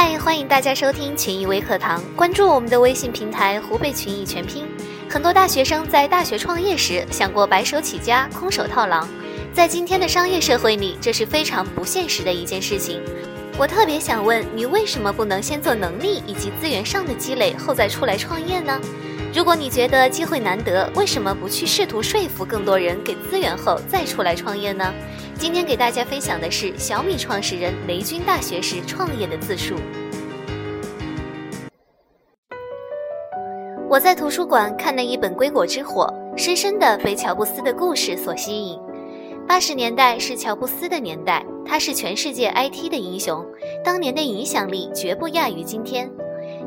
嗨，欢迎大家收听群益微课堂，关注我们的微信平台“湖北群益全拼”。很多大学生在大学创业时想过白手起家、空手套狼，在今天的商业社会里，这是非常不现实的一件事情。我特别想问你，为什么不能先做能力以及资源上的积累，后再出来创业呢？如果你觉得机会难得，为什么不去试图说服更多人给资源后再出来创业呢？今天给大家分享的是小米创始人雷军大学时创业的自述。我在图书馆看了一本《归国之火》，深深的被乔布斯的故事所吸引。八十年代是乔布斯的年代，他是全世界 IT 的英雄，当年的影响力绝不亚于今天。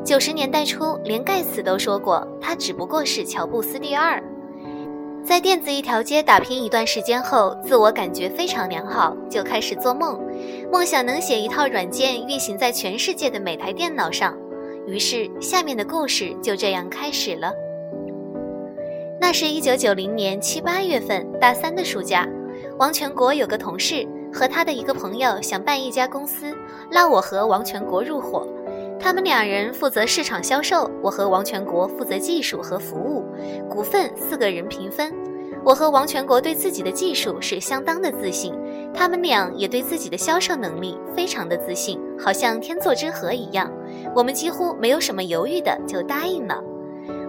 九十年代初，连盖茨都说过，他只不过是乔布斯第二。在电子一条街打拼一段时间后，自我感觉非常良好，就开始做梦，梦想能写一套软件运行在全世界的每台电脑上。于是，下面的故事就这样开始了。那是一九九零年七八月份，大三的暑假，王全国有个同事和他的一个朋友想办一家公司，拉我和王全国入伙。他们两人负责市场销售，我和王全国负责技术和服务，股份四个人平分。我和王全国对自己的技术是相当的自信，他们俩也对自己的销售能力非常的自信，好像天作之合一样。我们几乎没有什么犹豫的就答应了。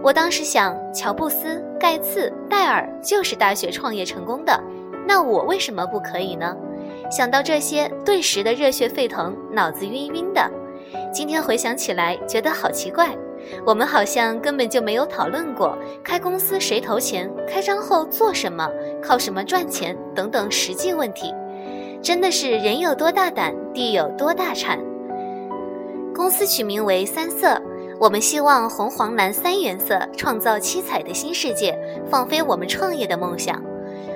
我当时想，乔布斯、盖茨、戴尔就是大学创业成功的，那我为什么不可以呢？想到这些，顿时的热血沸腾，脑子晕晕的。今天回想起来，觉得好奇怪，我们好像根本就没有讨论过开公司谁投钱、开张后做什么、靠什么赚钱等等实际问题。真的是人有多大胆，地有多大产。公司取名为三色，我们希望红黄蓝三原色创造七彩的新世界，放飞我们创业的梦想。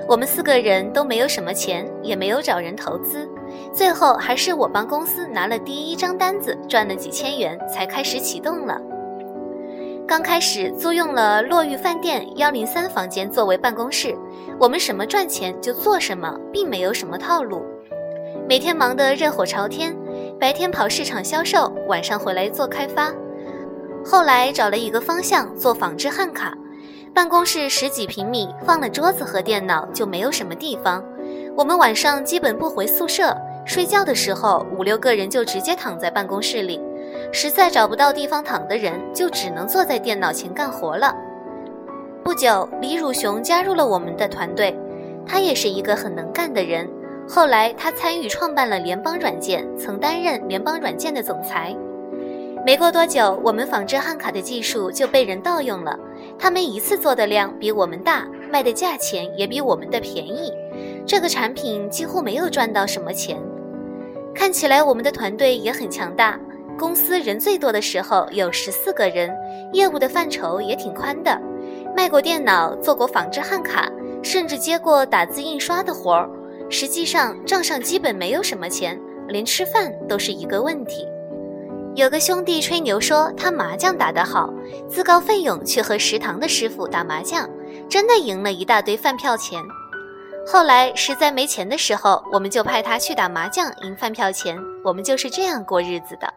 我们四个人都没有什么钱，也没有找人投资，最后还是我帮公司拿了第一张单子，赚了几千元，才开始启动了。刚开始租用了洛玉饭店幺零三房间作为办公室，我们什么赚钱就做什么，并没有什么套路。每天忙得热火朝天，白天跑市场销售，晚上回来做开发。后来找了一个方向做仿制汉卡。办公室十几平米，放了桌子和电脑就没有什么地方。我们晚上基本不回宿舍，睡觉的时候五六个人就直接躺在办公室里。实在找不到地方躺的人，就只能坐在电脑前干活了。不久，李汝雄加入了我们的团队，他也是一个很能干的人。后来，他参与创办了联邦软件，曾担任联邦软件的总裁。没过多久，我们仿制汉卡的技术就被人盗用了。他们一次做的量比我们大，卖的价钱也比我们的便宜。这个产品几乎没有赚到什么钱。看起来我们的团队也很强大，公司人最多的时候有十四个人，业务的范畴也挺宽的，卖过电脑，做过仿制焊卡，甚至接过打字印刷的活儿。实际上账上基本没有什么钱，连吃饭都是一个问题。有个兄弟吹牛说他麻将打得好，自告奋勇去和食堂的师傅打麻将，真的赢了一大堆饭票钱。后来实在没钱的时候，我们就派他去打麻将赢饭票钱，我们就是这样过日子的。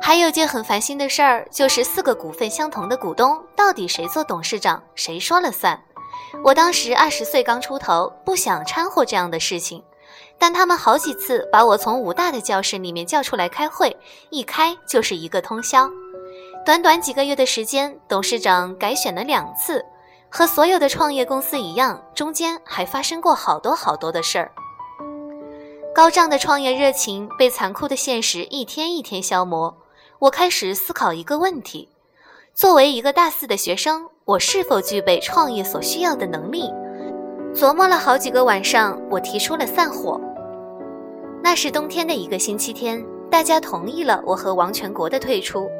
还有件很烦心的事儿，就是四个股份相同的股东到底谁做董事长，谁说了算？我当时二十岁刚出头，不想掺和这样的事情。但他们好几次把我从武大的教室里面叫出来开会，一开就是一个通宵。短短几个月的时间，董事长改选了两次，和所有的创业公司一样，中间还发生过好多好多的事儿。高涨的创业热情被残酷的现实一天一天消磨。我开始思考一个问题：作为一个大四的学生，我是否具备创业所需要的能力？琢磨了好几个晚上，我提出了散伙。那是冬天的一个星期天，大家同意了我和王全国的退出。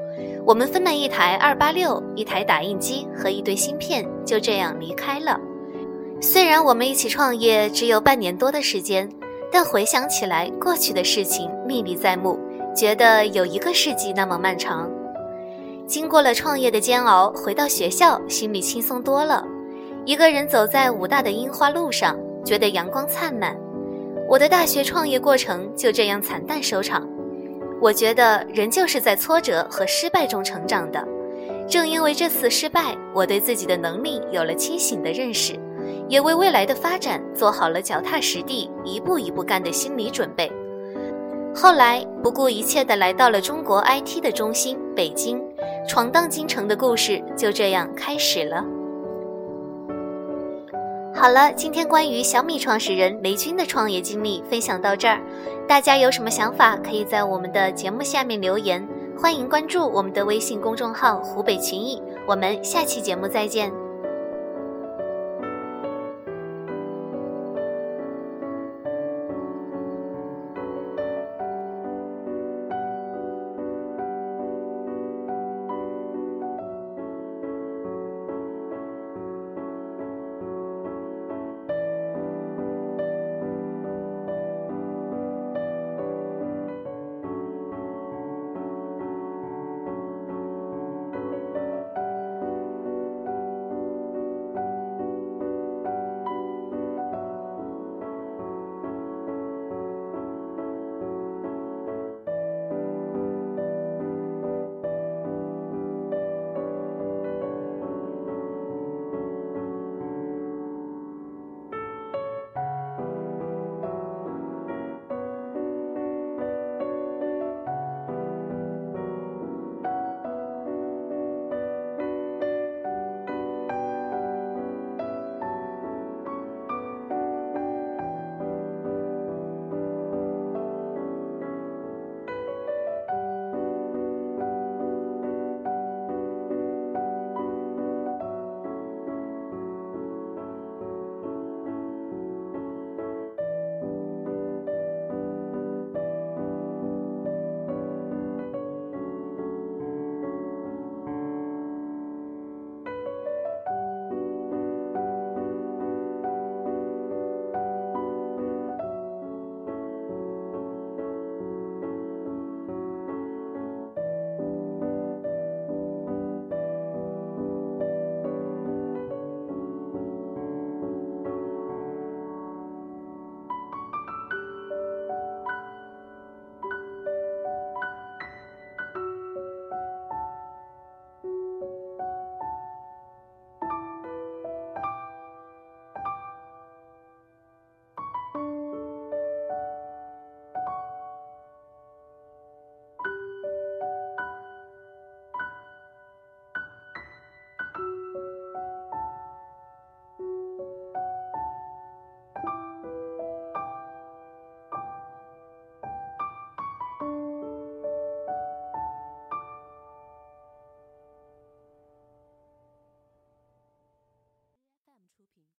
我们分了一台二八六、一台打印机和一堆芯片，就这样离开了。虽然我们一起创业只有半年多的时间，但回想起来，过去的事情历历在目，觉得有一个世纪那么漫长。经过了创业的煎熬，回到学校，心里轻松多了。一个人走在武大的樱花路上，觉得阳光灿烂。我的大学创业过程就这样惨淡收场。我觉得人就是在挫折和失败中成长的。正因为这次失败，我对自己的能力有了清醒的认识，也为未来的发展做好了脚踏实地、一步一步干的心理准备。后来不顾一切地来到了中国 IT 的中心北京，闯荡京城的故事就这样开始了。好了，今天关于小米创始人雷军的创业经历分享到这儿，大家有什么想法可以在我们的节目下面留言，欢迎关注我们的微信公众号“湖北群艺”，我们下期节目再见。